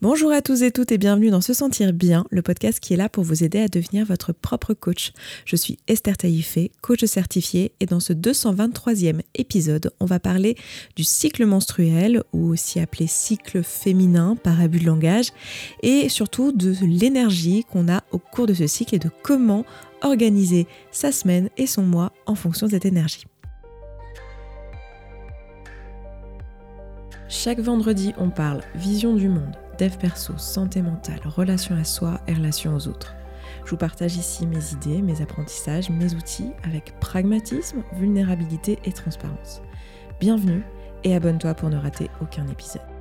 Bonjour à tous et toutes et bienvenue dans Se Sentir Bien, le podcast qui est là pour vous aider à devenir votre propre coach. Je suis Esther Taïfé, coach certifiée, et dans ce 223e épisode, on va parler du cycle menstruel, ou aussi appelé cycle féminin par abus de langage, et surtout de l'énergie qu'on a au cours de ce cycle et de comment organiser sa semaine et son mois en fonction de cette énergie. Chaque vendredi, on parle vision du monde dev perso, santé mentale, relation à soi et relation aux autres. Je vous partage ici mes idées, mes apprentissages, mes outils avec pragmatisme, vulnérabilité et transparence. Bienvenue et abonne-toi pour ne rater aucun épisode.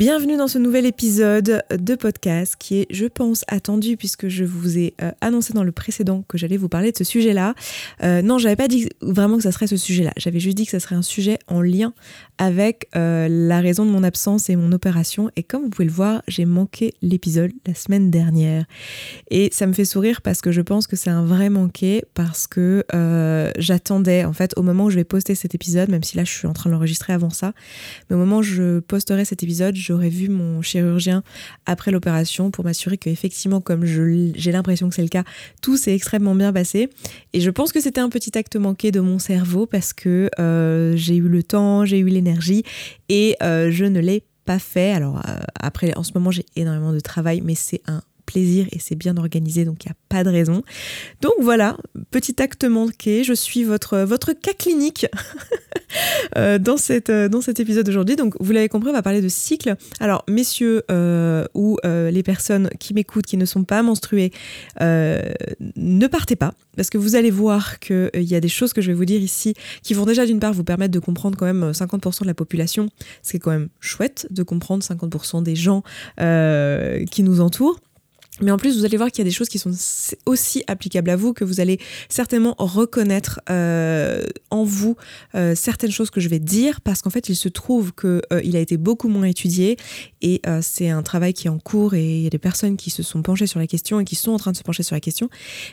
Bienvenue dans ce nouvel épisode de podcast qui est, je pense, attendu puisque je vous ai euh, annoncé dans le précédent que j'allais vous parler de ce sujet-là. Euh, non, j'avais pas dit vraiment que ça serait ce sujet-là. J'avais juste dit que ça serait un sujet en lien avec euh, la raison de mon absence et mon opération. Et comme vous pouvez le voir, j'ai manqué l'épisode la semaine dernière. Et ça me fait sourire parce que je pense que c'est un vrai manqué parce que j'attendais, en fait, au moment où je vais poster cet épisode, même si là je suis en train de l'enregistrer avant ça, mais au moment où je posterai cet épisode, j'aurais vu mon chirurgien après l'opération pour m'assurer que effectivement, comme j'ai l'impression que c'est le cas, tout s'est extrêmement bien passé. Et je pense que c'était un petit acte manqué de mon cerveau parce que euh, j'ai eu le temps, j'ai eu l'énergie et euh, je ne l'ai pas fait. Alors euh, après, en ce moment, j'ai énormément de travail, mais c'est un plaisir et c'est bien organisé, donc il n'y a pas de raison. Donc voilà, petit acte manqué, je suis votre, votre cas clinique euh, dans, cette, euh, dans cet épisode d'aujourd'hui. Donc vous l'avez compris, on va parler de cycle. Alors messieurs euh, ou les personnes qui m'écoutent, qui ne sont pas menstruées, ne partez pas, parce que vous allez voir qu'il y a des choses que je vais vous dire ici qui vont déjà d'une part vous permettre de comprendre quand même 50% de la population, ce qui est quand même chouette de comprendre 50% des gens qui nous entourent. Mais en plus, vous allez voir qu'il y a des choses qui sont aussi applicables à vous, que vous allez certainement reconnaître euh, en vous euh, certaines choses que je vais dire, parce qu'en fait, il se trouve qu'il euh, a été beaucoup moins étudié et c'est un travail qui est en cours et il y a des personnes qui se sont penchées sur la question et qui sont en train de se pencher sur la question.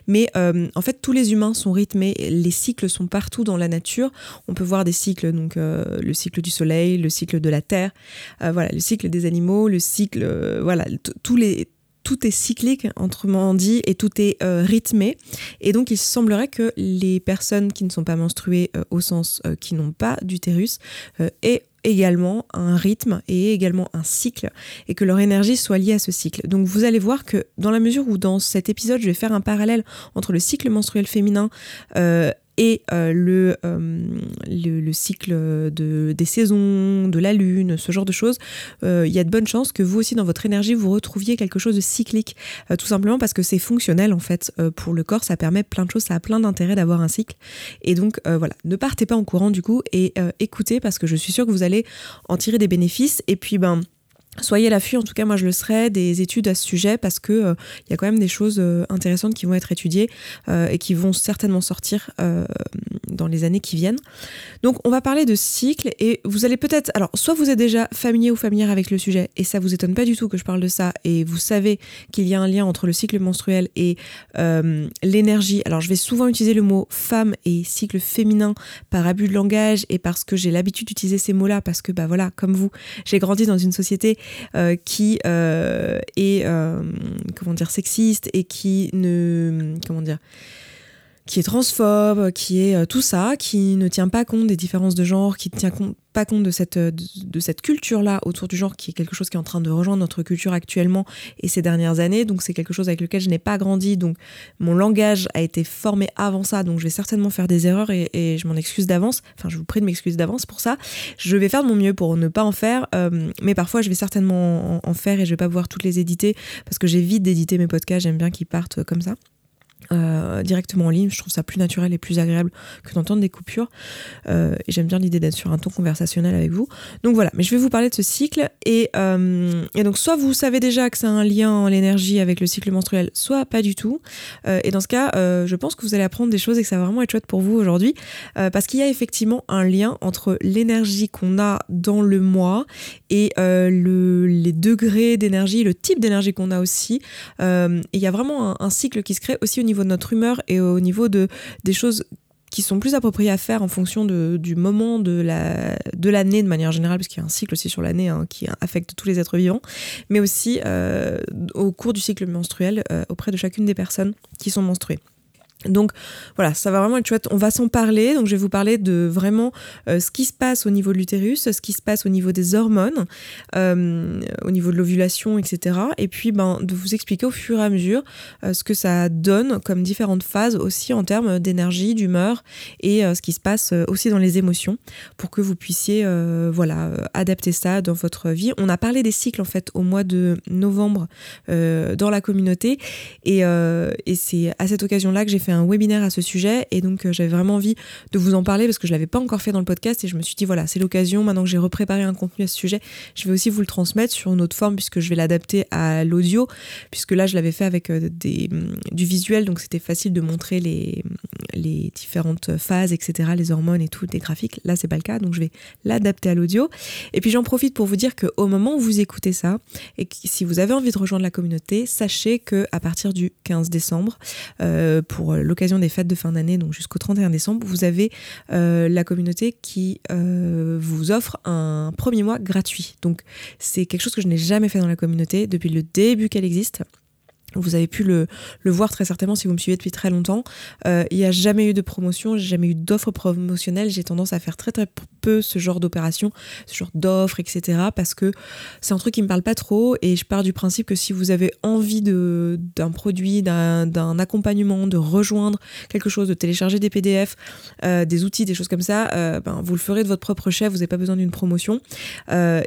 Mais en fait, tous les humains sont rythmés, les cycles sont partout dans la nature. On peut voir des cycles, donc le cycle du soleil, le cycle de la terre, voilà, le cycle des animaux, le cycle, voilà, tous les tout est cyclique, autrement dit, et tout est euh, rythmé. Et donc, il semblerait que les personnes qui ne sont pas menstruées, euh, au sens euh, qui n'ont pas d'utérus, aient également un rythme et également un cycle et que leur énergie soit liée à ce cycle. Donc vous allez voir que dans la mesure où dans cet épisode je vais faire un parallèle entre le cycle menstruel féminin et euh, euh, le, le, cycle de, des saisons, de la lune, ce genre de choses, euh, il y a de bonnes chances que vous aussi dans votre énergie vous retrouviez quelque chose de cyclique, tout simplement parce que c'est fonctionnel en fait pour le corps, ça permet plein de choses, ça a plein d'intérêt d'avoir un cycle. Et donc voilà, ne partez pas en courant du coup et écoutez parce que je suis sûre que vous allez en tirer des bénéfices. Et puis ben Soyez à l'affût, en tout cas moi je le serai, des études à ce sujet parce que euh, il y a quand même des choses euh, intéressantes qui vont être étudiées euh, et qui vont certainement sortir dans les années qui viennent. Donc on va parler de cycle et vous allez peut-être, alors soit vous êtes déjà familier ou familière avec le sujet et ça vous étonne pas du tout que je parle de ça et vous savez qu'il y a un lien entre le cycle menstruel et l'énergie. Alors je vais souvent utiliser le mot femme et cycle féminin par abus de langage et parce que j'ai l'habitude d'utiliser ces mots-là parce que bah voilà comme vous j'ai grandi dans une société euh, qui euh, est euh, comment dire sexiste et qui ne comment dire qui est transphobe, qui est tout ça, qui ne tient pas compte des différences de genre, qui ne tient pas compte de cette, de, cette culture-là autour du genre, qui est quelque chose qui est en train de rejoindre notre culture actuellement et ces dernières années. Donc c'est quelque chose avec lequel je n'ai pas grandi. Donc mon langage a été formé avant ça. Donc je vais certainement faire des erreurs et, je m'en excuse d'avance. Enfin, je vous prie de m'excuser d'avance pour ça. Je vais faire de mon mieux pour ne pas en faire. Euh, mais parfois, je vais certainement en, faire et je vais pas pouvoir toutes les éditer parce que j'évite d'éditer mes podcasts. J'aime bien qu'ils partent comme ça. Euh, directement en ligne. Je trouve ça plus naturel et plus agréable que d'entendre des coupures. Euh, et j'aime bien l'idée d'être sur un ton conversationnel avec vous. Donc voilà, mais je vais vous parler de ce cycle. Et, euh, donc soit vous savez déjà que c'est un lien en l'énergie avec le cycle menstruel, soit pas du tout. et dans ce cas, je pense que vous allez apprendre des choses et que ça va vraiment être chouette pour vous aujourd'hui. parce qu'il y a effectivement un lien entre l'énergie qu'on a dans le mois et le, les degrés d'énergie, le type d'énergie qu'on a aussi. et il y a vraiment un cycle qui se crée aussi au niveau de notre humeur et au niveau de, des choses qui sont plus appropriées à faire en fonction de, du moment de l'année la, de, l'année de manière générale, parce qu'il y a un cycle aussi sur l'année hein, qui affecte tous les êtres vivants, mais aussi euh, au cours du cycle menstruel euh, auprès de chacune des personnes qui sont menstruées. Donc voilà, ça va vraiment être chouette. On va s'en parler. Donc je vais vous parler de vraiment euh, ce qui se passe au niveau de l'utérus, ce qui se passe au niveau des hormones, euh, au niveau de l'ovulation, etc. Et puis ben, de vous expliquer au fur et à mesure euh, ce que ça donne comme différentes phases aussi en termes d'énergie, d'humeur et ce qui se passe aussi dans les émotions pour que vous puissiez voilà, adapter ça dans votre vie. On a parlé des cycles en fait au mois de novembre dans la communauté et, et c'est à cette occasion-là que j'ai fait un webinaire à ce sujet et donc euh, j'avais vraiment envie de vous en parler parce que je l'avais pas encore fait dans le podcast et je me suis dit voilà c'est l'occasion. Maintenant que j'ai repréparé un contenu à ce sujet je vais aussi vous le transmettre sur une autre forme puisque je vais l'adapter à l'audio. Puisque là je l'avais fait avec euh, des, mm, du visuel donc c'était facile de montrer les, les différentes phases etc les hormones et tout des graphiques. Là c'est pas le cas donc je vais l'adapter à l'audio. Et puis j'en profite pour vous dire que au moment où vous écoutez ça et que si vous avez envie de rejoindre la communauté sachez que à partir du 15 décembre euh, pour l'occasion des fêtes de fin d'année, donc jusqu'au 31 décembre, vous avez euh, la communauté qui euh, vous offre un premier mois gratuit. Donc c'est quelque chose que je n'ai jamais fait dans la communauté depuis le début qu'elle existe. Vous avez pu le, voir très certainement si vous me suivez depuis très longtemps. Euh, il n'y a jamais eu de promotion, j'ai jamais eu d'offre promotionnelle. J'ai tendance à faire très très peu ce genre d'opération, ce genre d'offres, etc. Parce que c'est un truc qui me parle pas trop et je pars du principe que si vous avez envie d'un produit, d'un accompagnement, de rejoindre quelque chose, de télécharger des PDF, euh, des outils, des choses comme ça, euh, ben, vous le ferez de votre propre chef, vous n'avez pas besoin d'une promotion.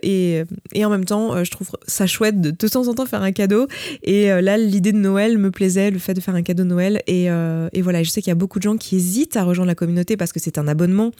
Et, et, en même temps, je trouve ça chouette de de temps en temps faire un cadeau. Et là, l'idée de Noël me plaisait, le fait de faire un cadeau de Noël. Et, euh, et voilà, je sais qu'il y a beaucoup de gens qui hésitent à rejoindre la communauté parce que c'est un abonnement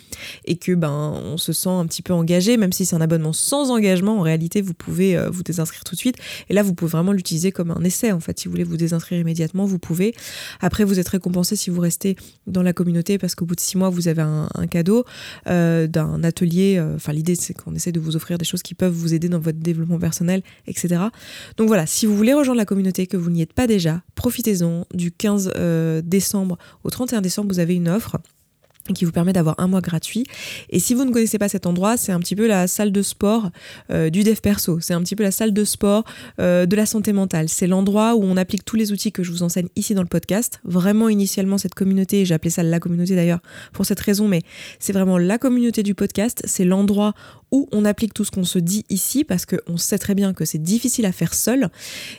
et que ben on se sent un petit peu engagé, même si c'est un abonnement sans engagement. En réalité, vous pouvez euh, vous désinscrire tout de suite. Et là, vous pouvez vraiment l'utiliser comme un essai. En fait, si vous voulez vous désinscrire immédiatement, vous pouvez. Après, vous êtes récompensé si vous restez dans la communauté parce qu'au bout de six mois, vous avez un, cadeau euh, d'un atelier. Enfin, l'idée, c'est qu'on essaie de vous offrir des choses qui peuvent vous aider dans votre développement personnel, etc. Donc voilà, si vous voulez rejoindre la communauté, que vous n'y êtes pas déjà, profitez-en. Du 15 euh, décembre au 31 décembre, vous avez une offre qui vous permet d'avoir un mois gratuit. Et si vous ne connaissez pas cet endroit, c'est un petit peu la salle de sport euh, du dev perso. C'est un petit peu la salle de sport euh, de la santé mentale. C'est l'endroit où on applique tous les outils que je vous enseigne ici dans le podcast. Vraiment initialement cette communauté, j'ai appelé ça la communauté d'ailleurs pour cette raison, mais c'est vraiment la communauté du podcast. C'est l'endroit où on applique tout ce qu'on se dit ici parce qu'on sait très bien que c'est difficile à faire seul.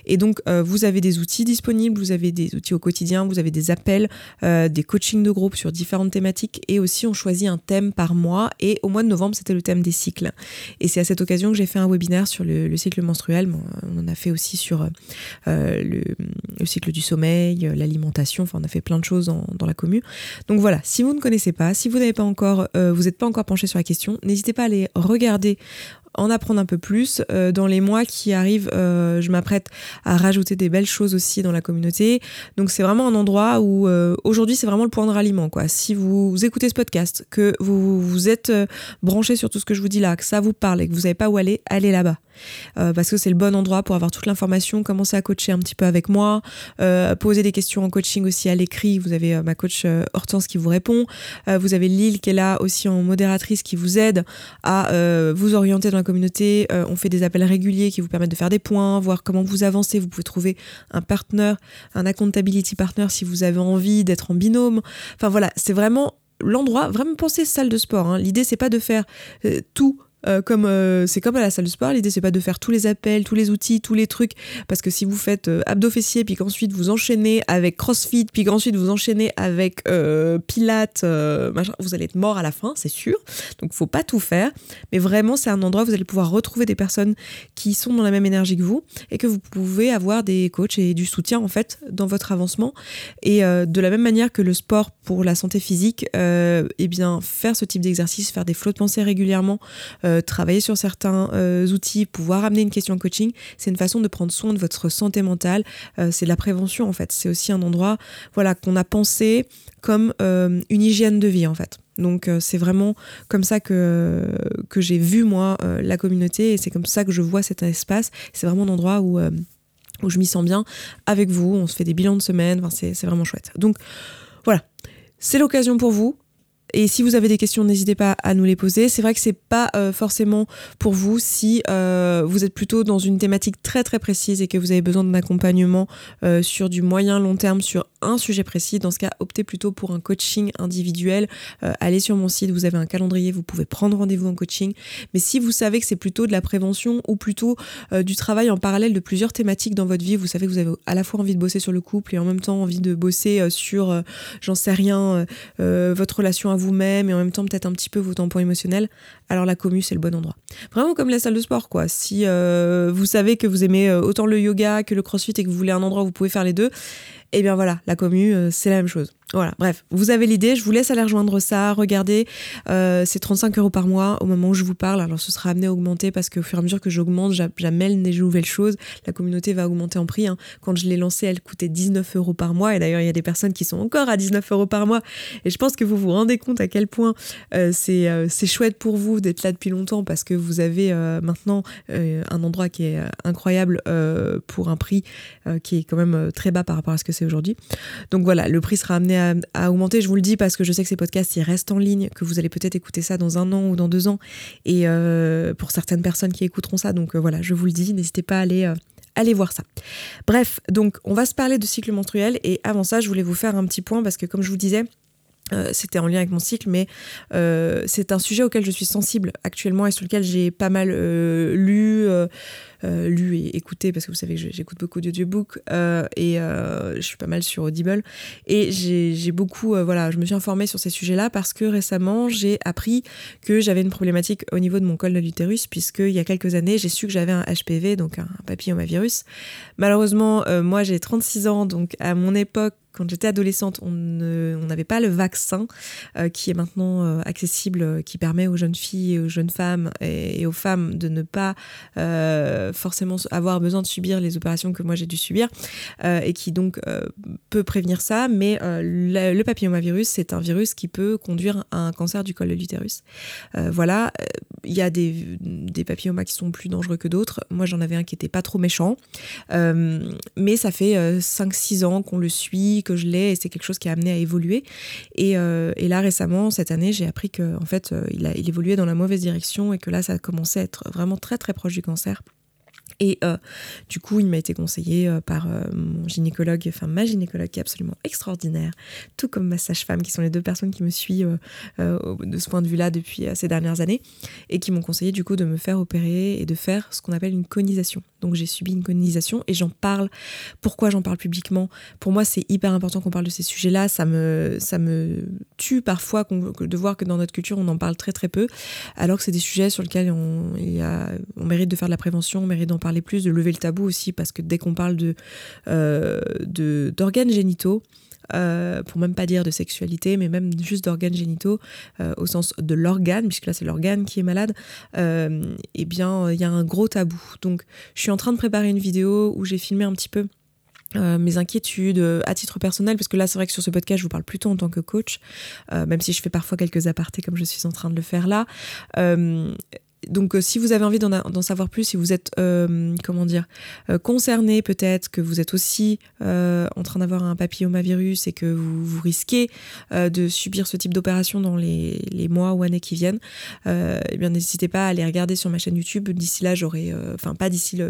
Et donc, euh, vous avez des outils disponibles, vous avez des outils au quotidien, vous avez des appels, euh, des coachings de groupe sur différentes thématiques et aussi on choisit un thème par mois. Et au mois de novembre, c'était le thème des cycles. Et c'est à cette occasion que j'ai fait un webinaire sur le, cycle menstruel. on en a fait aussi sur euh, le, cycle du sommeil, l'alimentation. Enfin, on a fait plein de choses dans la commune. Donc voilà, si vous ne connaissez pas, si vous n'avez pas encore, vous n'êtes pas encore penché sur la question, n'hésitez pas à aller regarder Regardez en apprendre un peu plus. Euh, dans les mois qui arrivent, euh, je m'apprête à rajouter des belles choses aussi dans la communauté. Donc c'est vraiment un endroit où euh, aujourd'hui c'est vraiment le point de ralliement. Quoi. Si vous, écoutez ce podcast, que vous, vous êtes branché sur tout ce que je vous dis là, que ça vous parle et que vous savez pas où aller, allez là-bas. parce que c'est le bon endroit pour avoir toute l'information, commencer à coacher un petit peu avec moi, poser des questions en coaching aussi à l'écrit. Vous avez ma coach Hortense qui vous répond. vous avez Lille qui est là aussi en modératrice qui vous aide à vous orienter dans communauté. Euh, on fait des appels réguliers qui vous permettent de faire des points, voir comment vous avancez. Vous pouvez trouver un partenaire, un accountability partner si vous avez envie d'être en binôme. Enfin voilà, c'est vraiment l'endroit. Vraiment penser salle de sport. Hein. L'idée c'est pas de faire euh, tout euh, comme euh, c'est comme à la salle de sport, l'idée c'est pas de faire tous les appels, tous les outils, tous les trucs, parce que si vous faites euh, abdos fessiers, puis qu'ensuite vous enchaînez avec CrossFit, puis qu'ensuite vous enchaînez avec Pilates, machin, vous allez être mort à la fin, c'est sûr. Donc faut pas tout faire, mais vraiment c'est un endroit où vous allez pouvoir retrouver des personnes qui sont dans la même énergie que vous et que vous pouvez avoir des coachs et du soutien en fait dans votre avancement. Et de la même manière que le sport pour la santé physique, eh bien faire ce type d'exercice, faire des flots de pensée régulièrement. Euh, travailler sur certains euh, outils, pouvoir amener une question coaching, c'est une façon de prendre soin de votre santé mentale. Euh, c'est de la prévention en fait. C'est aussi un endroit voilà, qu'on a pensé comme une hygiène de vie en fait. Donc c'est vraiment comme ça que, que j'ai vu moi la communauté et c'est comme ça que je vois cet espace. C'est vraiment un endroit où où je m'y sens bien avec vous. On se fait des bilans de semaine, c'est vraiment chouette. Donc voilà, c'est l'occasion pour vous et si vous avez des questions, n'hésitez pas à nous les poser. C'est vrai que c'est pas euh, forcément pour vous si euh, vous êtes plutôt dans une thématique très très précise et que vous avez besoin d'un accompagnement euh, sur du moyen long terme sur un sujet précis. Dans ce cas, optez plutôt pour un coaching individuel. allez sur mon site, vous avez un calendrier, vous pouvez prendre rendez-vous en coaching. Mais si vous savez que c'est plutôt de la prévention ou plutôt du travail en parallèle de plusieurs thématiques dans votre vie, vous savez que vous avez à la fois envie de bosser sur le couple et en même temps envie de bosser sur, j'en sais rien, votre relation à vous-même et en même temps peut-être un petit peu vos tampons émotionnels, alors la commu c'est le bon endroit. Vraiment comme la salle de sport quoi. Si euh, vous savez que vous aimez euh, autant le yoga que le crossfit et que vous voulez un endroit où vous pouvez faire les deux, eh bien voilà, la commu euh, c'est la même chose. Voilà, bref, vous avez l'idée, je vous laisse aller rejoindre ça, regardez, euh, c'est 35 euros par mois au moment où je vous parle, alors ce sera amené à augmenter parce qu'au fur et à mesure que j'augmente, j'amène des nouvelles choses, la communauté va augmenter en prix. Hein. Quand je l'ai lancée, elle coûtait 19 euros par mois, et d'ailleurs il y a des personnes qui sont encore à 19 euros par mois, et je pense que vous vous rendez compte à quel point euh, c'est chouette pour vous d'être là depuis longtemps parce que vous avez maintenant un endroit qui est incroyable pour un prix qui est quand même très bas par rapport à ce que c'est aujourd'hui. Donc voilà, le prix sera amené à augmenter. Je vous le dis parce que je sais que ces podcasts, ils restent en ligne, que vous allez peut-être écouter ça dans un an ou dans deux ans. Et euh, pour certaines personnes qui écouteront ça, donc euh, voilà, je vous le dis, n'hésitez pas à euh, aller voir ça. Bref, donc on va se parler de cycle menstruel et avant ça, je voulais vous faire un petit point parce que comme je vous disais, c'était en lien avec mon cycle, mais c'est un sujet auquel je suis sensible actuellement et sur lequel j'ai pas mal lu, euh, lu et écouté, parce que vous savez que j'écoute beaucoup d'audiobooks, euh, et euh, je suis pas mal sur Audible. Et j'ai beaucoup, voilà, je me suis informée sur ces sujets-là parce que récemment, j'ai appris que j'avais une problématique au niveau de mon col de l'utérus, puisqu'il y a quelques années, j'ai su que j'avais un HPV, donc un papillomavirus. Malheureusement, moi, j'ai 36 ans, donc à mon époque, quand j'étais adolescente, on n'avait pas le vaccin qui est maintenant accessible, qui permet aux jeunes filles aux jeunes femmes et, aux femmes de ne pas forcément avoir besoin de subir les opérations que moi j'ai dû subir euh, et qui donc euh, peut prévenir ça. Mais euh, le, papillomavirus, c'est un virus qui peut conduire à un cancer du col de l'utérus. voilà, il y a des, papillomas qui sont plus dangereux que d'autres. Moi, j'en avais un qui était pas trop méchant. mais ça fait 5-6 ans qu'on le suit, que je l'ai, et c'est quelque chose qui a amené à évoluer. Et, là, récemment, cette année, j'ai appris qu'en en fait, il évoluait dans la mauvaise direction et que là, ça commençait à être vraiment très très proche du cancer. Et euh, du coup, il m'a été conseillé euh, par euh, mon gynécologue, enfin ma gynécologue qui est absolument extraordinaire, tout comme ma sage-femme, qui sont les deux personnes qui me suivent de ce point de vue-là depuis ces dernières années, et qui m'ont conseillé du coup de me faire opérer et de faire ce qu'on appelle une conisation. Donc j'ai subi une conisation et j'en parle. Pourquoi j'en parle publiquement? Pour moi, c'est hyper important qu'on parle de ces sujets-là. Ça me, ça me tue parfois de voir que dans notre culture, on en parle très très peu, alors que c'est des sujets sur lesquels on, on mérite de faire de la prévention, on mérite d'en parler plus, de lever le tabou aussi, parce que dès qu'on parle de, euh, d'organes génitaux, euh, pour même pas dire de sexualité, mais même juste d'organes génitaux, euh, au sens de l'organe, puisque là c'est l'organe qui est malade, eh bien il y a un gros tabou. Donc je suis en train de préparer une vidéo où j'ai filmé un petit peu mes inquiétudes à titre personnel, parce que là c'est vrai que sur ce podcast je vous parle plutôt en tant que coach, même si je fais parfois quelques apartés comme je suis en train de le faire là donc euh, si vous avez envie d'en savoir plus, si vous êtes euh, comment dire euh, concerné peut-être que vous êtes aussi en train d'avoir un papillomavirus et que vous, vous risquez de subir ce type d'opération dans les, mois ou années qui viennent, eh bien n'hésitez pas à aller regarder sur ma chaîne YouTube. D'ici là, j'aurai, enfin pas d'ici la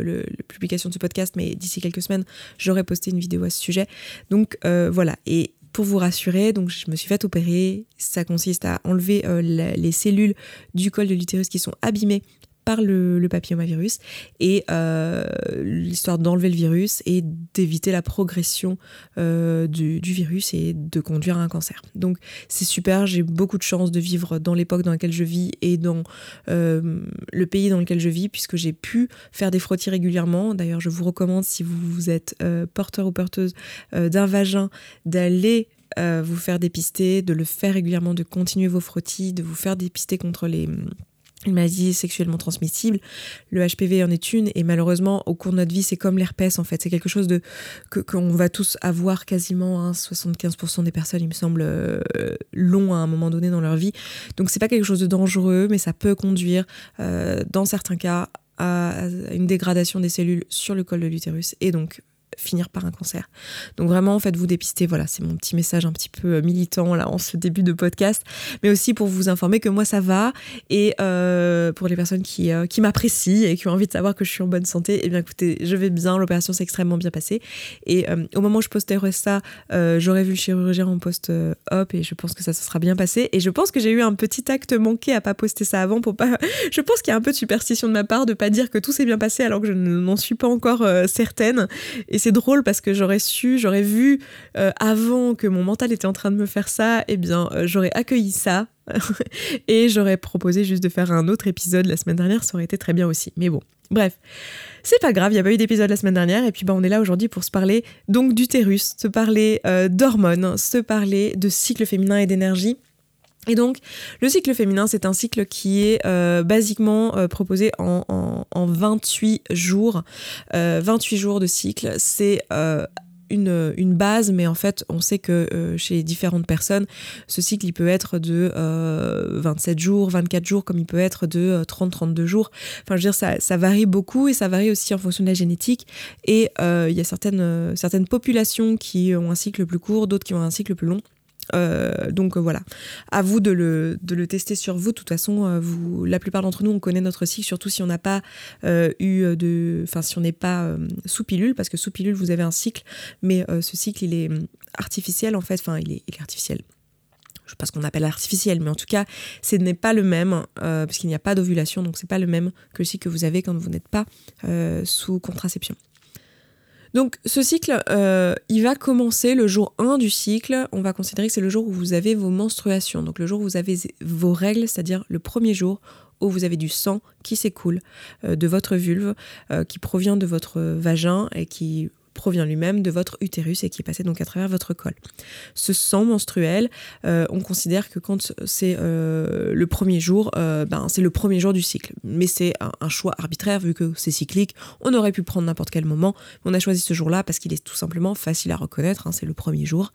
publication de ce podcast, mais d'ici quelques semaines, j'aurai posté une vidéo à ce sujet. Donc voilà. Et pour vous rassurer, donc je me suis fait opérer. Ça consiste à enlever euh, les cellules du col de l'utérus qui sont abîmées par le, papillomavirus et euh, l'histoire d'enlever le virus et d'éviter la progression euh, du, virus et de conduire à un cancer. Donc c'est super, j'ai beaucoup de chance de vivre dans l'époque dans laquelle je vis et dans le pays dans lequel je vis puisque j'ai pu faire des frottis régulièrement. D'ailleurs je vous recommande si vous êtes porteur ou porteuse d'un vagin d'aller euh, vous faire dépister, de le faire régulièrement, de continuer vos frottis, de vous faire dépister contre les maladies sexuellement transmissibles. Le HPV en est une et malheureusement au cours de notre vie c'est comme l'herpès en fait. C'est quelque chose de qu'on va tous avoir quasiment 75% hein, des personnes il me semble euh, long à un moment donné dans leur vie. Donc c'est pas quelque chose de dangereux mais ça peut conduire euh, dans certains cas à une dégradation des cellules sur le col de l'utérus et donc finir par un cancer. Donc vraiment, faites-vous dépister. Voilà, c'est mon petit message un petit peu euh, militant là en ce début de podcast, mais aussi pour vous informer que moi ça va et euh, pour les personnes qui, euh, qui m'apprécient et qui ont envie de savoir que je suis en bonne santé, eh bien écoutez, je vais bien. L'opération s'est extrêmement bien passée et au moment où je posterai ça, j'aurai vu le chirurgien en post-op et je pense que ça se sera bien passé. Et je pense que j'ai eu un petit acte manqué à pas poster ça avant pour pas. je pense qu'il y a un peu de superstition de ma part de pas dire que tout s'est bien passé alors que je n'en suis pas encore certaine. Et c'est drôle parce que j'aurais su, j'aurais vu euh, avant que mon mental était en train de me faire ça, eh bien, euh, j'aurais accueilli ça et j'aurais proposé juste de faire un autre épisode la semaine dernière, ça aurait été très bien aussi. Mais bon, bref, c'est pas grave, il n'y a pas eu d'épisode la semaine dernière et puis bah, on est là aujourd'hui pour se parler donc d'utérus, se parler euh, d'hormones, se parler de cycle féminin et d'énergie. Et donc, le cycle féminin, c'est un cycle qui est euh, basiquement euh, proposé en, en, 28 jours. 28 euh, jours de cycle, c'est une, base, mais en fait, on sait que chez différentes personnes, ce cycle, il peut être de 27 jours, 24 jours, comme il peut être de 30-32 jours. Enfin, je veux dire, ça, ça, varie beaucoup et ça varie aussi en fonction de la génétique. Et il y a certaines, certaines populations qui ont un cycle plus court, d'autres qui ont un cycle plus long. Euh, donc euh, voilà, à vous de le, de le, tester sur vous. De toute façon, euh, vous, la plupart d'entre nous, on connaît notre cycle, surtout si on n'a pas eu de, enfin si on n'est pas sous pilule, parce que sous pilule vous avez un cycle, mais ce cycle il est artificiel en fait, enfin il est, artificiel. Je sais pas ce qu'on appelle artificiel, mais en tout cas, ce n'est pas le même, parce qu'il n'y a pas d'ovulation, donc c'est pas le même que le cycle que vous avez quand vous n'êtes pas sous contraception. Donc ce cycle, euh, il va commencer le jour 1 du cycle. On va considérer que c'est le jour où vous avez vos menstruations. Donc le jour où vous avez vos règles, c'est-à-dire le premier jour où vous avez du sang qui s'écoule euh, de votre vulve, euh, qui provient de votre vagin et qui provient lui-même de votre utérus et qui est passé donc à travers votre col. Ce sang menstruel, euh, on considère que quand c'est euh, le premier jour, euh, ben, c'est le premier jour du cycle. Mais c'est un, choix arbitraire vu que c'est cyclique. On aurait pu prendre n'importe quel moment. On a choisi ce jour-là parce qu'il est tout simplement facile à reconnaître. Hein, c'est le premier jour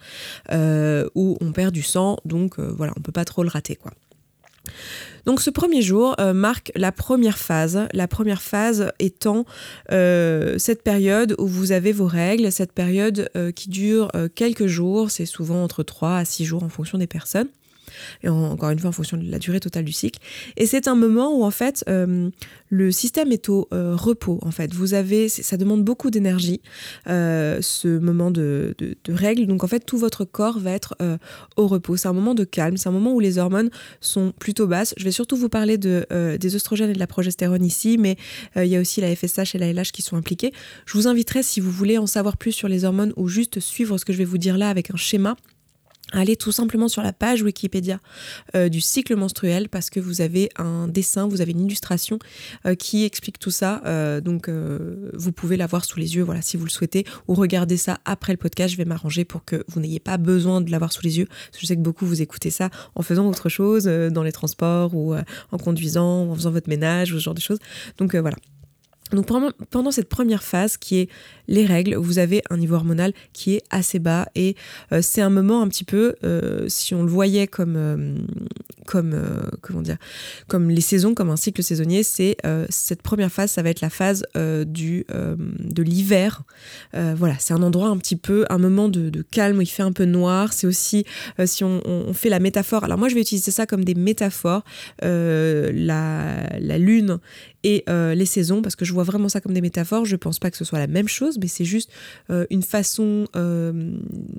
où on perd du sang, donc voilà, on peut pas trop le rater quoi. Donc ce premier jour euh, marque la première phase, la première phase étant euh, cette période où vous avez vos règles, cette période euh, qui dure quelques jours, c'est souvent entre 3 à 6 jours en fonction des personnes et encore une fois en fonction de la durée totale du cycle. Et c'est un moment où en fait euh, le système est au euh, repos. En fait, vous avez, ça demande beaucoup d'énergie, euh, ce moment de, de, règles. Donc en fait, tout votre corps va être au repos. C'est un moment de calme. C'est un moment où les hormones sont plutôt basses. Je vais surtout vous parler de, des oestrogènes et de la progestérone ici, mais il y a aussi la FSH et la LH qui sont impliquées. Je vous inviterai si vous voulez en savoir plus sur les hormones ou juste suivre ce que je vais vous dire là avec un schéma Allez tout simplement sur la page Wikipédia euh, du cycle menstruel parce que vous avez un dessin, vous avez une illustration euh, qui explique tout ça. Euh, donc vous pouvez l'avoir sous les yeux, voilà, si vous le souhaitez, ou regardez ça après le podcast. Je vais m'arranger pour que vous n'ayez pas besoin de l'avoir sous les yeux. Parce je sais que beaucoup vous écoutez ça en faisant autre chose, dans les transports ou en conduisant, ou en faisant votre ménage ou ce genre de choses. Donc voilà. Donc pendant cette première phase qui est les règles, vous avez un niveau hormonal qui est assez bas et euh, c'est un moment un petit peu, euh, si on le voyait comme, euh, comme comment dire, comme les saisons, comme un cycle saisonnier, c'est cette première phase, ça va être la phase du de l'hiver. voilà, c'est un endroit un petit peu, un moment de, calme où il fait un peu noir. C'est aussi si on, fait la métaphore. Alors moi je vais utiliser ça comme des métaphores. la, la lune et les saisons parce que je vois vraiment ça comme des métaphores. Je pense pas que ce soit la même chose mais c'est juste euh, une façon euh,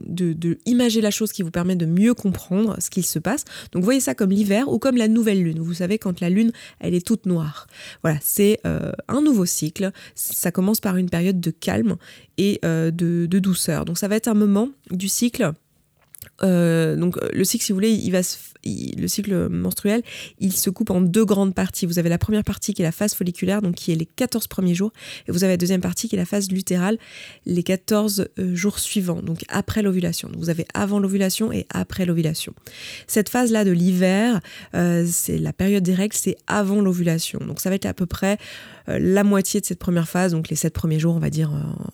de, imager la chose qui vous permet de mieux comprendre ce qu'il se passe. Donc voyez ça comme l'hiver ou comme la nouvelle lune. Vous savez quand la lune elle est toute noire. Voilà, c'est euh, un nouveau cycle. Ça commence par une période de calme et de, de douceur. Donc ça va être un moment du cycle euh, donc le cycle, si vous voulez, il va le cycle menstruel, il se coupe en deux grandes parties. Vous avez la première partie qui est la phase folliculaire, donc qui est les 14 premiers jours, et vous avez la deuxième partie qui est la phase lutérale, les 14 euh, jours suivants, donc après l'ovulation. Vous avez avant l'ovulation et après l'ovulation. Cette phase-là de l'hiver, euh, c'est la période des règles, c'est avant l'ovulation. Donc ça va être à peu près la moitié de cette première phase, donc les 7 premiers jours, on va dire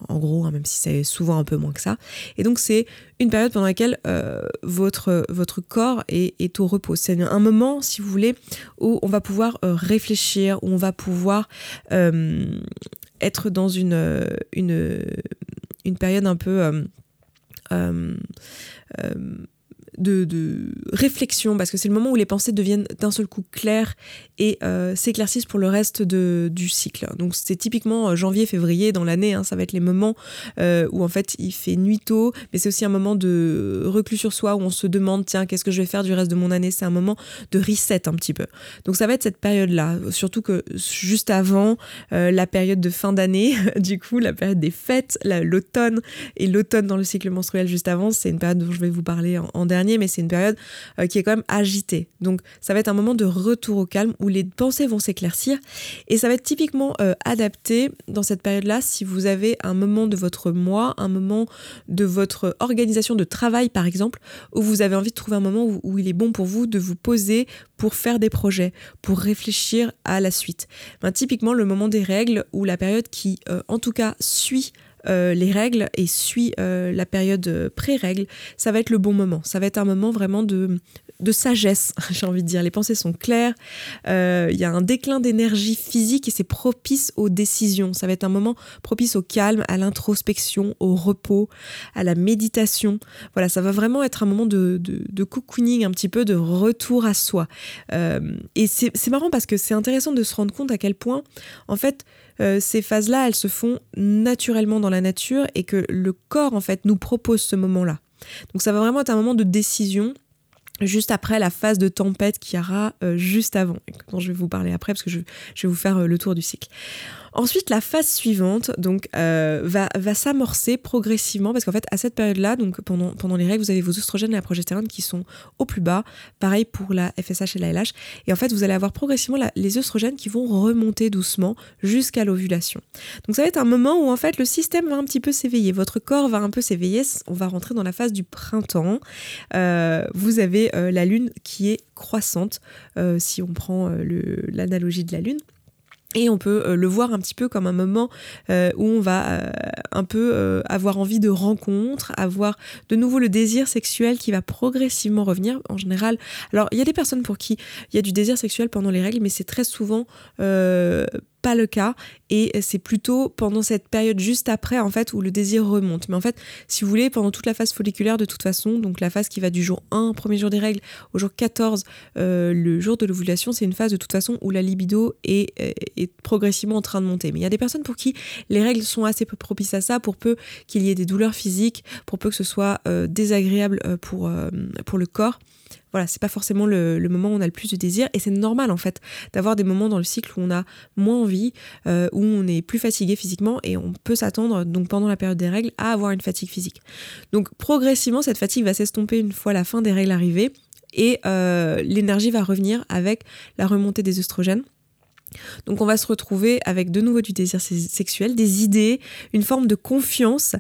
en gros, hein, même si c'est souvent un peu moins que ça. Et donc c'est une période pendant laquelle votre, votre corps est, au repos. C'est un moment, si vous voulez, où on va pouvoir réfléchir, où on va pouvoir être dans une, une, une période un peu de, réflexion, parce que c'est le moment où les pensées deviennent d'un seul coup claires et euh, s'éclaircissent pour le reste de, du cycle. Donc c'est typiquement euh, janvier-février dans l'année, hein, ça va être les moments euh, où en fait il fait nuit tôt, mais c'est aussi un moment de reclus sur soi où on se demande tiens qu'est-ce que je vais faire du reste de mon année, c'est un moment de reset un petit peu. Donc ça va être cette période-là, surtout que juste avant la période de fin d'année, du coup la période des fêtes, l'automne et l'automne dans le cycle menstruel juste avant, c'est une période dont je vais vous parler en dernier mais c'est une période euh, qui est quand même agitée. Donc ça va être un moment de retour au calme où les pensées vont s'éclaircir et ça va être typiquement euh, adapté dans cette période-là si vous avez un moment de votre mois, un moment de votre organisation de travail par exemple, où vous avez envie de trouver un moment où, il est bon pour vous de vous poser pour faire des projets, pour réfléchir à la suite. Ben, typiquement le moment des règles ou la période qui euh, en tout cas suit euh, les règles et suit euh, la période euh, pré-règle, ça va être le bon moment. Ça va être un moment vraiment de, de sagesse, j'ai envie de dire. Les pensées sont claires, il y a un déclin d'énergie physique et c'est propice aux décisions. Ça va être un moment propice au calme, à l'introspection, au repos, à la méditation. Voilà, ça va vraiment être un moment de, de, cocooning, un petit peu de retour à soi. et c'est marrant parce que c'est intéressant de se rendre compte à quel point, en fait, euh, ces phases-là, elles se font naturellement dans la nature et que le corps, en fait, nous propose ce moment-là. Donc ça va vraiment être un moment de décision juste après la phase de tempête qui y aura euh, juste avant, dont je vais vous parler après parce que je, je vais vous faire euh, le tour du cycle. Ensuite, la phase suivante donc, euh, va, s'amorcer progressivement parce qu'en fait, à cette période-là, donc pendant, pendant les règles, vous avez vos oestrogènes et la progestérone qui sont au plus bas. Pareil pour la FSH et la LH. Et en fait, vous allez avoir progressivement les oestrogènes qui vont remonter doucement jusqu'à l'ovulation. Donc, ça va être un moment où en fait, le système va un petit peu s'éveiller. Votre corps va un peu s'éveiller. On va rentrer dans la phase du printemps. Euh, vous avez euh, la lune qui est croissante, si on prend l'analogie de la lune. Et on peut euh, le voir un petit peu comme un moment euh, où on va euh, un peu avoir envie de rencontres, avoir de nouveau le désir sexuel qui va progressivement revenir. En général, alors il y a des personnes pour qui il y a du désir sexuel pendant les règles, mais c'est très souvent pas le cas et c'est plutôt pendant cette période juste après en fait où le désir remonte. Mais en fait, si vous voulez, pendant toute la phase folliculaire de toute façon, donc la phase qui va du jour 1, premier jour des règles, au jour 14, euh, le jour de l'ovulation, c'est une phase de toute façon où la libido est, est, progressivement en train de monter. Mais il y a des personnes pour qui les règles sont assez peu propices à ça, pour peu qu'il y ait des douleurs physiques, pour peu que ce soit euh, désagréable euh, pour, pour le corps voilà, c'est pas forcément le, moment où on a le plus de désir et c'est normal en fait d'avoir des moments dans le cycle où on a moins envie, euh, où on est plus fatigué physiquement et on peut s'attendre donc pendant la période des règles à avoir une fatigue physique. Donc progressivement cette fatigue va s'estomper une fois la fin des règles arrivée et euh, l'énergie va revenir avec la remontée des oestrogènes. Donc on va se retrouver avec de nouveau du désir sexuel, des idées, une forme de confiance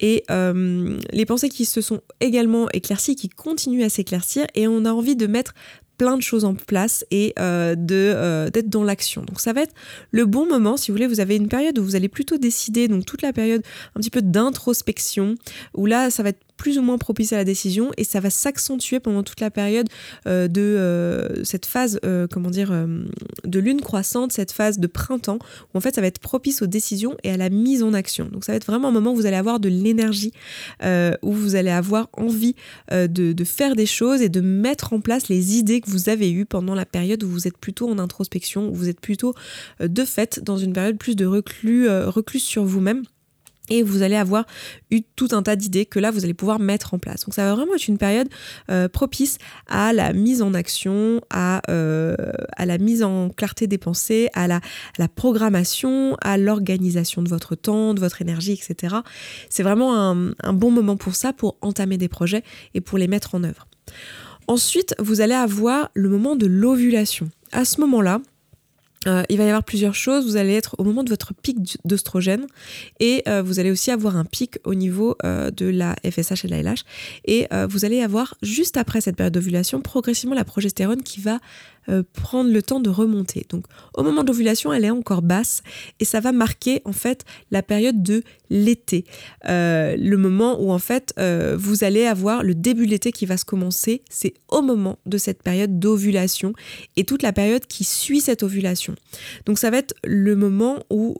et euh, les pensées qui se sont également éclaircies, qui continuent à s'éclaircir et on a envie de mettre plein de choses en place et euh, de euh, d'être dans l'action. Donc ça va être le bon moment si vous voulez. Vous avez une période où vous allez plutôt décider, donc toute la période un petit peu d'introspection, où là ça va être plus ou moins propice à la décision et ça va s'accentuer pendant toute la période euh, de euh, cette phase, euh, comment dire, de lune croissante, cette phase de printemps où en fait ça va être propice aux décisions et à la mise en action. Donc ça va être vraiment un moment où vous allez avoir de l'énergie, où vous allez avoir envie de, faire des choses et de mettre en place les idées que vous avez eues pendant la période où vous êtes plutôt en introspection, où vous êtes plutôt de fait dans une période plus de reclus sur vous-même et vous allez avoir eu tout un tas d'idées que là vous allez pouvoir mettre en place. Donc ça va vraiment être une période euh, propice à la mise en action, à, euh, la mise en clarté des pensées, à la, programmation, à l'organisation de votre temps, de votre énergie, etc. C'est vraiment un bon moment pour ça, pour entamer des projets et pour les mettre en œuvre. Ensuite, vous allez avoir le moment de l'ovulation. À ce moment-là, euh, il va y avoir plusieurs choses. Vous allez être au moment de votre pic d'oestrogène et euh, vous allez aussi avoir un pic au niveau euh, de la FSH et de la LH. Et vous allez avoir juste après cette période d'ovulation progressivement la progestérone qui va euh, prendre le temps de remonter. Donc au moment de l'ovulation, elle est encore basse et ça va marquer en fait la période de l'été, euh, le moment où en fait euh, vous allez avoir le début de l'été qui va se commencer. C'est au moment de cette période d'ovulation et toute la période qui suit cette ovulation. Donc ça va être le moment où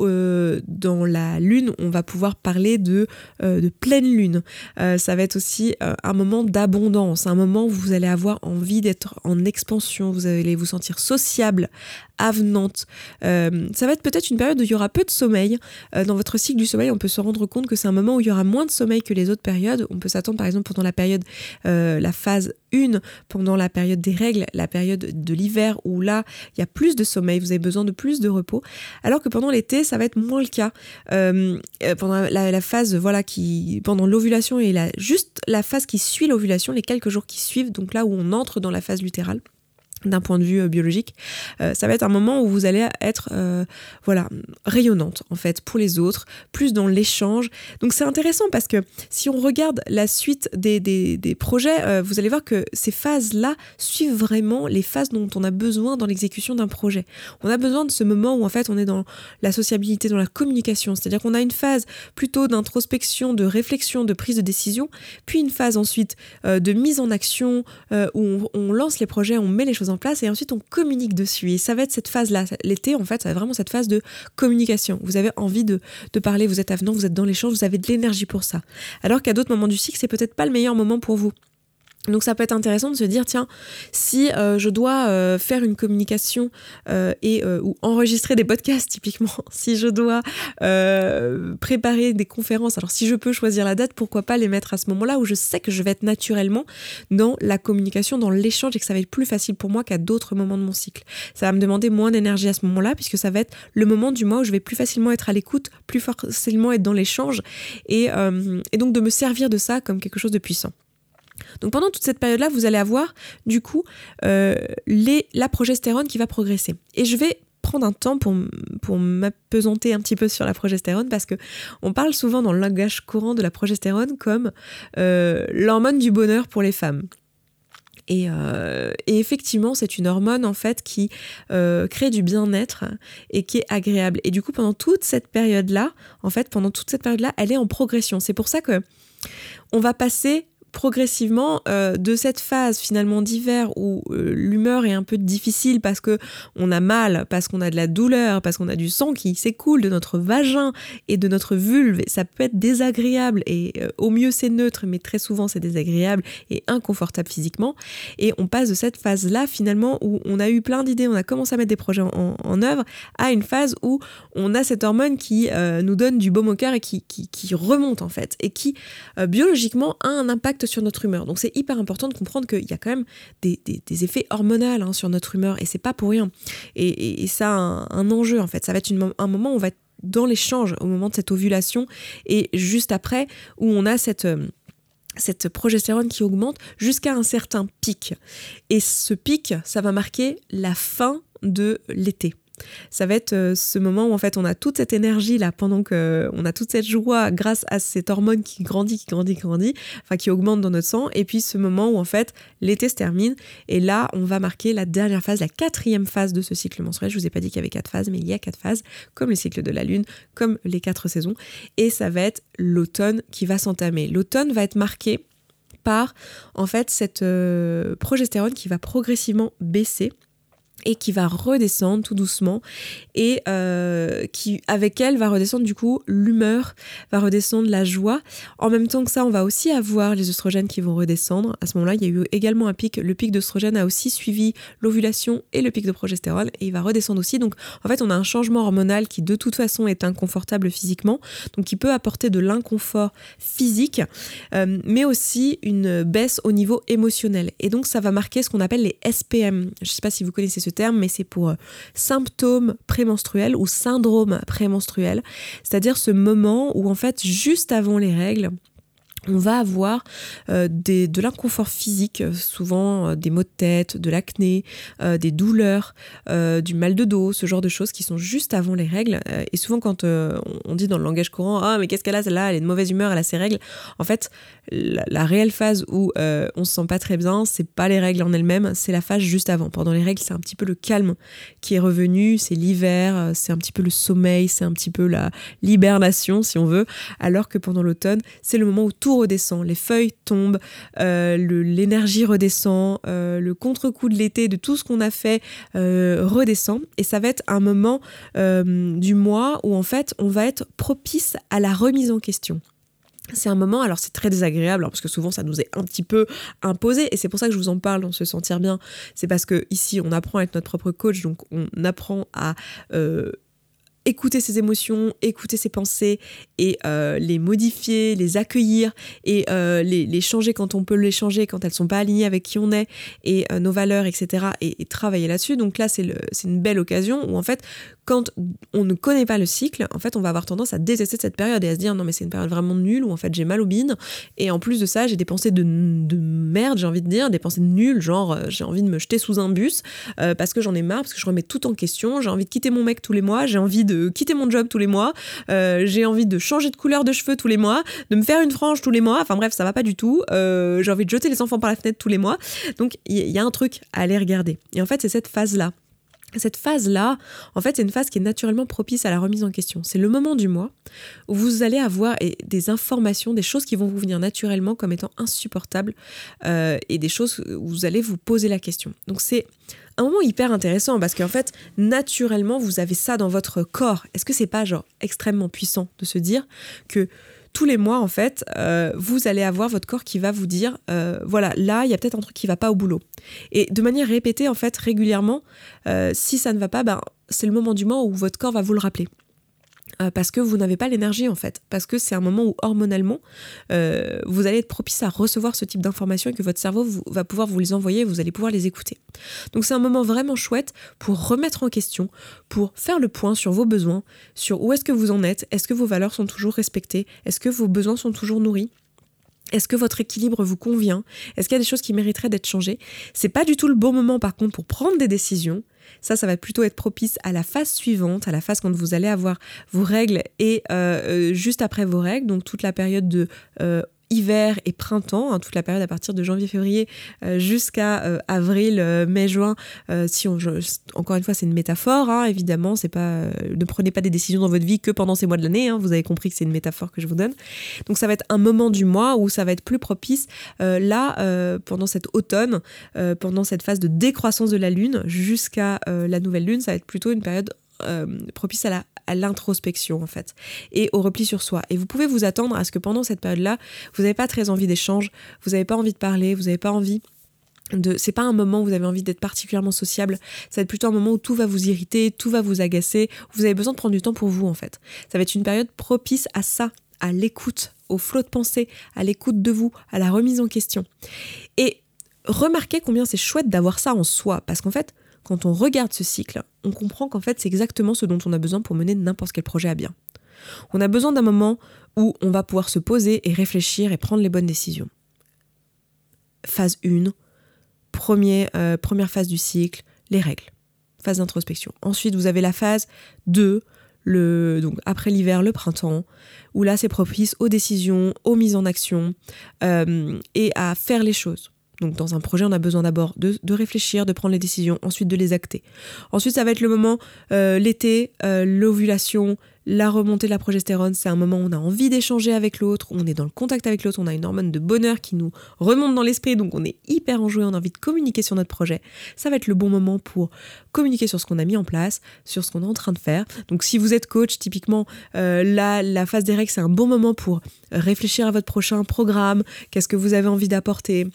dans la lune on va pouvoir parler de, pleine lune. ça va être aussi un moment d'abondance, un moment où vous allez avoir envie d'être en expansion, vous allez vous sentir sociable, avenante. Euh, ça va être peut-être une période où il y aura peu de sommeil. Euh, dans votre cycle du sommeil, on peut se rendre compte que c'est un moment où il y aura moins de sommeil que les autres périodes. On peut s'attendre par exemple pendant la période, euh, la phase 1, pendant la période des règles, la période de l'hiver, où là, il y a plus de sommeil, vous avez besoin de plus de repos. Alors que pendant l'été, ça va être moins le cas. pendant la, phase, voilà, qui, pendant l'ovulation et la, juste la phase qui suit l'ovulation, les quelques jours qui suivent, donc là où on entre dans la phase lutérale d'un point de vue euh, biologique, euh, ça va être un moment où vous allez être euh, voilà rayonnante en fait pour les autres, plus dans l'échange. Donc c'est intéressant parce que si on regarde la suite des, des, projets, vous allez voir que ces phases-là suivent vraiment les phases dont on a besoin dans l'exécution d'un projet. On a besoin de ce moment où en fait on est dans la sociabilité, dans la communication, c'est-à-dire qu'on a une phase plutôt d'introspection, de réflexion, de prise de décision, puis une phase ensuite de mise en action où on, on lance les projets, on met les choses en place et ensuite on communique dessus. Et ça va être cette phase-là. L'été, en fait, ça va vraiment cette phase de communication. Vous avez envie de, de parler, vous êtes avenant, vous êtes dans l'échange, vous avez de l'énergie pour ça. Alors qu'à d'autres moments du cycle, c'est peut-être pas le meilleur moment pour vous. Donc ça peut être intéressant de se dire tiens si euh, je dois euh, faire une communication euh, et ou enregistrer des podcasts typiquement si je dois préparer des conférences alors si je peux choisir la date pourquoi pas les mettre à ce moment-là où je sais que je vais être naturellement dans la communication dans l'échange et que ça va être plus facile pour moi qu'à d'autres moments de mon cycle. Ça va me demander moins d'énergie à ce moment-là puisque ça va être le moment du mois où je vais plus facilement être à l'écoute plus facilement être dans l'échange et, et donc de me servir de ça comme quelque chose de puissant donc pendant toute cette période-là, vous allez avoir du coup euh, la progestérone qui va progresser. Et je vais prendre un temps pour, pour m'apesanter un petit peu sur la progestérone parce que on parle souvent dans le langage courant de la progestérone comme euh, l'hormone du bonheur pour les femmes. Et, euh, et, effectivement, c'est une hormone en fait qui crée du bien-être et qui est agréable. Et du coup, pendant toute cette période-là, en fait, pendant toute cette période-là, elle est en progression. C'est pour ça que on va passer progressivement euh, de cette phase finalement d'hiver où euh, l'humeur est un peu difficile parce que on a mal, parce qu'on a de la douleur, parce qu'on a du sang qui s'écoule de notre vagin et de notre vulve, ça peut être désagréable et euh, au mieux c'est neutre, mais très souvent c'est désagréable et inconfortable physiquement. Et on passe de cette phase-là finalement où on a eu plein d'idées, on a commencé à mettre des projets en, œuvre, à une phase où on a cette hormone qui nous donne du baume au cœur et qui, qui, remonte en fait et qui biologiquement a un impact sur notre humeur. Donc c'est hyper important de comprendre qu'il y a quand même des, effets hormonaux hein, sur notre humeur et c'est pas pour rien. Et, ça a un, enjeu en fait. Ça va être un moment où on va être dans l'échange au moment de cette ovulation et juste après où on a cette euh, cette progestérone qui augmente jusqu'à un certain pic. Et ce pic, ça va marquer la fin de l'été ça va être euh, ce moment où en fait on a toute cette énergie là pendant que on a toute cette joie grâce à cette hormone qui grandit, qui grandit, qui grandit, enfin qui augmente dans notre sang, et puis ce moment où en fait l'été se termine et là on va marquer la dernière phase, la quatrième phase de ce cycle menstruel. Je vous ai pas dit qu'il y avait quatre phases, mais il y a quatre phases, comme le cycle de la lune, comme les quatre saisons, et ça va être l'automne qui va s'entamer. L'automne va être marqué par en fait cette euh, progestérone qui va progressivement baisser et qui va redescendre tout doucement et euh, qui avec elle va redescendre du coup l'humeur, va redescendre la joie. En même temps que ça, on va aussi avoir les oestrogènes qui vont redescendre. À ce moment-là, il y a eu également un pic. Le pic d'oestrogène a aussi suivi l'ovulation et le pic de progestérone et il va redescendre aussi. Donc en fait, on a un changement hormonal qui de toute façon est inconfortable physiquement, donc qui peut apporter de l'inconfort physique, euh, mais aussi une baisse au niveau émotionnel. Et donc ça va marquer ce qu'on appelle les SPM. Je ne sais pas si vous connaissez ce terme, mais c'est pour euh, symptômes prémenstruels ou syndrome prémenstruel, c'est-à-dire ce moment où en fait juste avant les règles, on va avoir euh, des, de l'inconfort physique, souvent euh, des maux de tête, de l'acné, euh, des douleurs, du mal de dos, ce genre de choses qui sont juste avant les règles. et souvent quand on dit dans le langage courant, ah mais qu'est-ce qu'elle a celle-là, elle est de mauvaise humeur, elle a ses règles. En fait, la, réelle phase où on se sent pas très bien, c'est pas les règles en elles-mêmes, c'est la phase juste avant. Pendant les règles, c'est un petit peu le calme qui est revenu, c'est l'hiver, c'est un petit peu le sommeil, c'est un petit peu la l'hibernation si on veut, alors que pendant l'automne, c'est le moment où tout redescend, les feuilles tombent, euh, l'énergie redescend, euh, le contre-coup de l'été, de tout ce qu'on a fait euh, redescend. Et ça va être un moment du mois où en fait on va être propice à la remise en question. C'est un moment, alors c'est très désagréable, hein, parce que souvent ça nous est un petit peu imposé, et c'est pour ça que je vous en parle, on se sentir bien. C'est parce que ici on apprend à être notre propre coach, donc on apprend à écouter ses émotions, écouter ses pensées et euh, les modifier, les accueillir et euh, les, changer quand on peut les changer, quand elles sont pas alignées avec qui on est et euh, nos valeurs, etc. Et, travailler là-dessus. Donc là, c'est une belle occasion où en fait, quand on ne connaît pas le cycle, en fait, on va avoir tendance à détester cette période et à se dire non mais c'est une période vraiment nulle où en fait j'ai mal aux bines et en plus de ça j'ai des pensées de, de merde, j'ai envie de dire, des pensées nulles, genre j'ai envie de me jeter sous un bus parce que j'en ai marre, parce que je remets tout en question, j'ai envie de quitter mon mec tous les mois, j'ai envie de quitter mon job tous les mois, euh, j'ai envie de changer de couleur de cheveux tous les mois, de me faire une frange tous les mois, enfin bref, ça va pas du tout, euh, j'ai envie de jeter les enfants par la fenêtre tous les mois. Donc il y, a un truc à aller regarder. Et en fait, c'est cette phase-là cette phase-là, en fait, c'est une phase qui est naturellement propice à la remise en question. C'est le moment du mois où vous allez avoir des informations, des choses qui vont vous venir naturellement comme étant insupportables euh, et des choses où vous allez vous poser la question. Donc c'est un moment hyper intéressant parce qu'en fait, naturellement, vous avez ça dans votre corps. Est-ce que c'est pas genre extrêmement puissant de se dire que tous les mois, en fait, euh, vous allez avoir votre corps qui va vous dire, euh, voilà, là, il y a peut-être un truc qui va pas au boulot. Et de manière répétée, en fait, régulièrement, euh, si ça ne va pas, ben, c'est le moment du mois où votre corps va vous le rappeler. Euh, parce que vous n'avez pas l'énergie en fait, parce que c'est un moment où hormonalement euh, vous allez être propice à recevoir ce type d'informations et que votre cerveau va pouvoir vous les envoyer vous allez pouvoir les écouter. Donc c'est un moment vraiment chouette pour remettre en question, pour faire le point sur vos besoins, sur où est-ce que vous en êtes, est-ce que vos valeurs sont toujours respectées, est-ce que vos besoins sont toujours nourris. Est-ce que votre équilibre vous convient? Est-ce qu'il y a des choses qui mériteraient d'être changées? C'est pas du tout le bon moment par contre pour prendre des décisions. Ça, ça va plutôt être propice à la phase suivante, à la phase quand vous allez avoir vos règles et euh, euh, juste après vos règles, donc toute la période de euh, hiver et printemps, hein, toute la période à partir de janvier-février euh, jusqu'à euh, avril, euh, si on, encore une fois, c'est une métaphore, hein, évidemment. C'est pas, ne prenez pas des décisions dans votre vie que pendant ces mois de l'année. Hein, vous avez compris que c'est une métaphore que je vous donne. Donc ça va être un moment du mois où ça va être plus propice. là, pendant cet automne, pendant cette phase de décroissance de la lune jusqu'à la nouvelle lune, ça va être plutôt une période propice à la à l'introspection en fait et au repli sur soi. Et vous pouvez vous attendre à ce que pendant cette période-là, vous n'avez pas très envie d'échange, vous n'avez pas envie de parler, vous n'avez pas envie de c'est pas un moment où vous avez envie d'être particulièrement sociable, ça va être plutôt un moment où tout va vous irriter, tout va vous agacer, vous avez besoin de prendre du temps pour vous en fait. Ça va être une période propice à ça, à l'écoute, au flot de pensée, à l'écoute de vous, à la remise en question. Et remarquez combien c'est chouette d'avoir ça en soi parce qu'en fait, quand on regarde ce cycle, on comprend qu'en fait c'est exactement ce dont on a besoin pour mener n'importe quel projet à bien. On a besoin d'un moment où on va pouvoir se poser et réfléchir et prendre les bonnes décisions. Phase 1, premier, euh, première phase du cycle, les règles. Phase d'introspection. Ensuite, vous avez la phase 2, le, donc après l'hiver, le printemps, où là c'est propice aux décisions, aux mises en action euh, et à faire les choses. Donc dans un projet, on a besoin d'abord de, réfléchir, de prendre les décisions, ensuite de les acter. Ensuite, ça va être le moment, euh, l'été, euh, l'ovulation, la remontée de la progestérone, c'est un moment où on a envie d'échanger avec l'autre, on est dans le contact avec l'autre, on a une hormone de bonheur qui nous remonte dans l'esprit, donc on est hyper enjoué, on a envie de communiquer sur notre projet. Ça va être le bon moment pour communiquer sur ce qu'on a mis en place, sur ce qu'on est en train de faire. Donc si vous êtes coach, typiquement, euh, la phase des règles, c'est un bon moment pour réfléchir à votre prochain programme, qu'est-ce que vous avez envie d'apporter?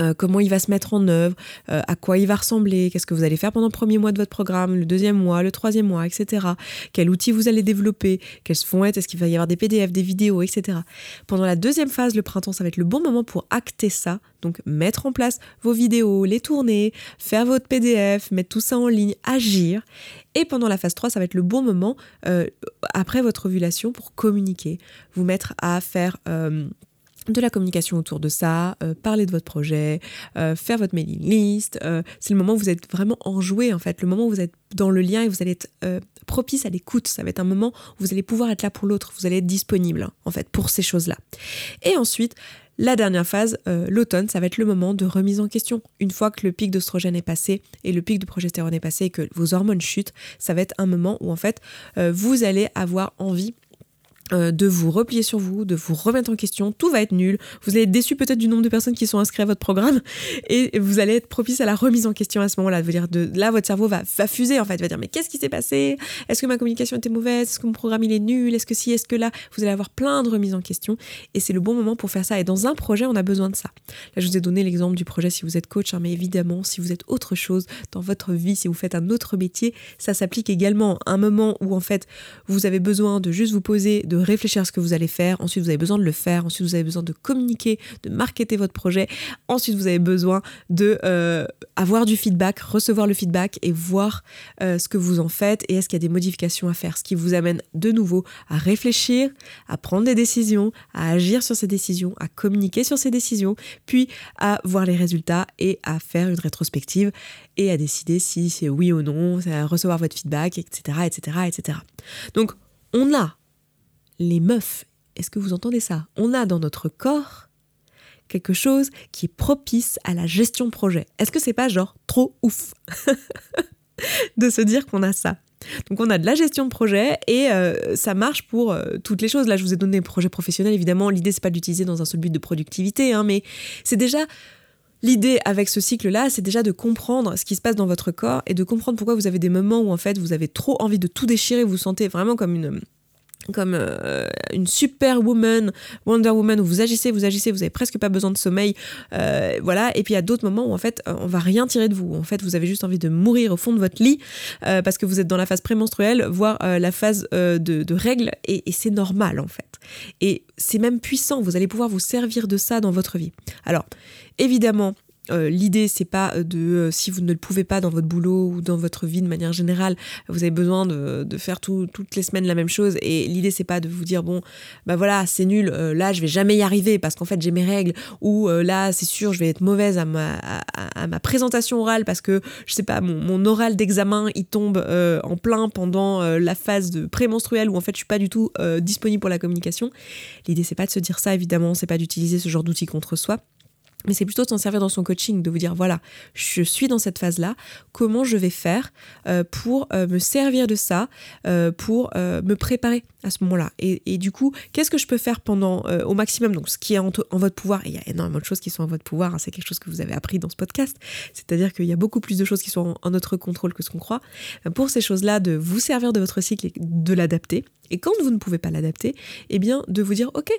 Euh, comment il va se mettre en œuvre, euh, à quoi il va ressembler, qu'est-ce que vous allez faire pendant le premier mois de votre programme, le deuxième mois, le troisième mois, etc. Quel outil vous allez développer, quels vont être, est-ce qu'il va y avoir des PDF, des vidéos, etc. Pendant la deuxième phase, le printemps, ça va être le bon moment pour acter ça, donc mettre en place vos vidéos, les tourner, faire votre PDF, mettre tout ça en ligne, agir. Et pendant la phase 3, ça va être le bon moment, euh, après votre ovulation, pour communiquer, vous mettre à faire de la communication autour de ça, euh, parler de votre projet, euh, faire votre mailing list. Euh, c'est le moment où vous êtes vraiment enjoué en fait, le moment où vous êtes dans le lien et vous allez être propice à l'écoute. Ça va être un moment où vous allez pouvoir être là pour l'autre, vous allez être disponible en fait pour ces choses-là. Et ensuite, la dernière phase, l'automne, ça va être le moment de remise en question. Une fois que le pic d'ostrogène est passé et le pic de progestérone est passé et que vos hormones chutent, ça va être un moment où en fait vous allez avoir envie euh, de vous replier sur vous, de vous remettre en question, tout va être nul. Vous allez être déçu peut-être du nombre de personnes qui sont inscrites à votre programme et vous allez être propice à la remise en question à ce moment-là. Dire là votre cerveau va, va fuser en fait, va dire mais qu'est-ce qui s'est passé? Est-ce que ma communication était mauvaise? Est-ce que mon programme il est nul? Est-ce que si Est-ce que là? Vous allez avoir plein de remises en question et c'est le bon moment pour faire ça. Et dans un projet, on a besoin de ça. Là, je vous ai donné l'exemple du projet si vous êtes coach, hein, mais évidemment, si vous êtes autre chose dans votre vie, si vous faites un autre métier, ça s'applique également. Un moment où en fait vous avez besoin de juste vous poser, de réfléchir à ce que vous allez faire, ensuite vous avez besoin de le faire, ensuite vous avez besoin de communiquer, de marketer votre projet, ensuite vous avez besoin de euh, avoir du feedback, recevoir le feedback et voir euh, ce que vous en faites et est-ce qu'il y a des modifications à faire, ce qui vous amène de nouveau à réfléchir, à prendre des décisions, à agir sur ces décisions, à communiquer sur ces décisions, puis à voir les résultats et à faire une rétrospective et à décider si c'est oui ou non, à recevoir votre feedback, etc., etc., etc. Donc on a les meufs, est-ce que vous entendez ça? On a dans notre corps quelque chose qui est propice à la gestion projet. Est-ce que c'est pas genre trop ouf de se dire qu'on a ça? Donc on a de la gestion de projet et euh, ça marche pour euh, toutes les choses. Là, je vous ai donné des projets professionnels. Évidemment, l'idée c'est pas d'utiliser dans un seul but de productivité, hein, mais c'est déjà L'idée avec ce cycle-là, c'est déjà de comprendre ce qui se passe dans votre corps et de comprendre pourquoi vous avez des moments où en fait vous avez trop envie de tout déchirer, vous sentez vraiment comme une, comme euh, une super woman, Wonder Woman, où vous agissez, vous agissez, vous avez presque pas besoin de sommeil, euh, voilà. Et puis il y a d'autres moments où en fait on va rien tirer de vous. En fait, vous avez juste envie de mourir au fond de votre lit euh, parce que vous êtes dans la phase prémenstruelle, voire la phase de, règles, et c'est normal en fait. Et c'est même puissant. Vous allez pouvoir vous servir de ça dans votre vie. Alors évidemment, euh, l'idée, c'est pas de, euh, si vous ne le pouvez pas dans votre boulot ou dans votre vie de manière générale, vous avez besoin de, faire toutes les semaines la même chose. Et l'idée, c'est pas de vous dire, bon, bah voilà, c'est nul, euh, là, je vais jamais y arriver parce qu'en fait, j'ai mes règles. Ou là, c'est sûr, je vais être mauvaise à ma, à, ma présentation orale parce que, je sais pas, mon, oral d'examen, il tombe en plein pendant la phase de prémenstruelle où en fait, je suis pas du tout disponible pour la communication. L'idée, c'est pas de se dire ça, évidemment, c'est pas d'utiliser ce genre d'outils contre soi mais c'est plutôt de s'en servir dans son coaching, de vous dire voilà, je suis dans cette phase-là, comment je vais faire euh, pour euh, me servir de ça, euh, pour me préparer à ce moment-là. Et, du coup, qu'est-ce que je peux faire pendant au maximum? Donc, ce qui est en, votre pouvoir, et il y a énormément de choses qui sont en votre pouvoir, hein, c'est quelque chose que vous avez appris dans ce podcast, c'est-à-dire qu'il y a beaucoup plus de choses qui sont en, notre contrôle que ce qu'on croit. Pour ces choses-là, de vous servir de votre cycle et de l'adapter. Et quand vous ne pouvez pas l'adapter, eh bien, de vous dire ok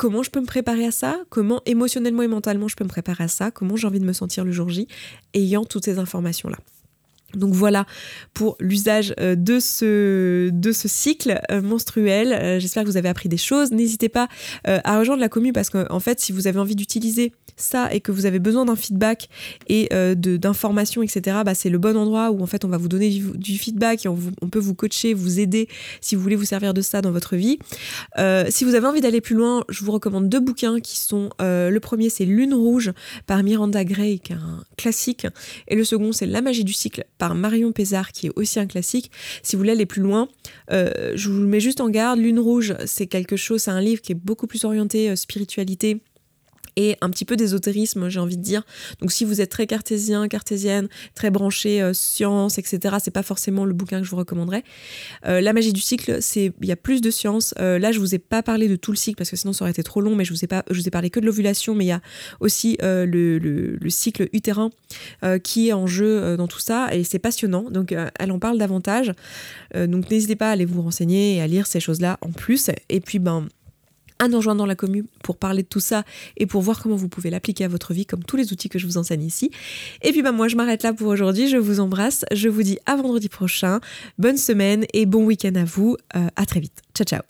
comment je peux me préparer à ça, comment émotionnellement et mentalement je peux me préparer à ça, comment j'ai envie de me sentir le jour J, ayant toutes ces informations-là. Donc voilà pour l'usage euh, de ce, cycle euh, menstruel. Euh, j'espère que vous avez appris des choses. N'hésitez pas à rejoindre la commune parce qu'en fait, si vous avez envie d'utiliser ça et que vous avez besoin d'un feedback et d'informations, etc., bah, c'est le bon endroit où en fait on va vous donner du, feedback et on, peut vous coacher, vous aider si vous voulez vous servir de ça dans votre vie. Si vous avez envie d'aller plus loin, je vous recommande deux bouquins qui sont le premier c'est Lune rouge par Miranda Gray qui est un classique et le second c'est La magie du cycle par Marion Pézard qui est aussi un classique. Si vous voulez aller plus loin, je vous mets juste en garde. Lune rouge c'est quelque chose, c'est un livre qui est beaucoup plus orienté spiritualité et un petit peu d'ésotérisme, j'ai envie de dire. Donc si vous êtes très cartésien, cartésienne, très branché euh, science, etc., c'est pas forcément le bouquin que je vous recommanderais. Euh, la magie du cycle, c'est il y a plus de science. Euh, là, je vous ai pas parlé de tout le cycle parce que sinon ça aurait été trop long, mais je vous ai vous ai parlé que de l'ovulation, mais il y a aussi le, le, cycle utérin qui est en jeu dans tout ça et c'est passionnant. Donc elle en parle davantage. donc n'hésitez pas à aller vous renseigner et à lire ces choses-là en plus. Et puis ben à nous rejoindre dans la commune pour parler de tout ça et pour voir comment vous pouvez l'appliquer à votre vie comme tous les outils que je vous enseigne ici. Et puis bah moi je m'arrête là pour aujourd'hui, je vous embrasse, je vous dis à vendredi prochain, bonne semaine et bon week-end à vous, euh, à très vite. Ciao ciao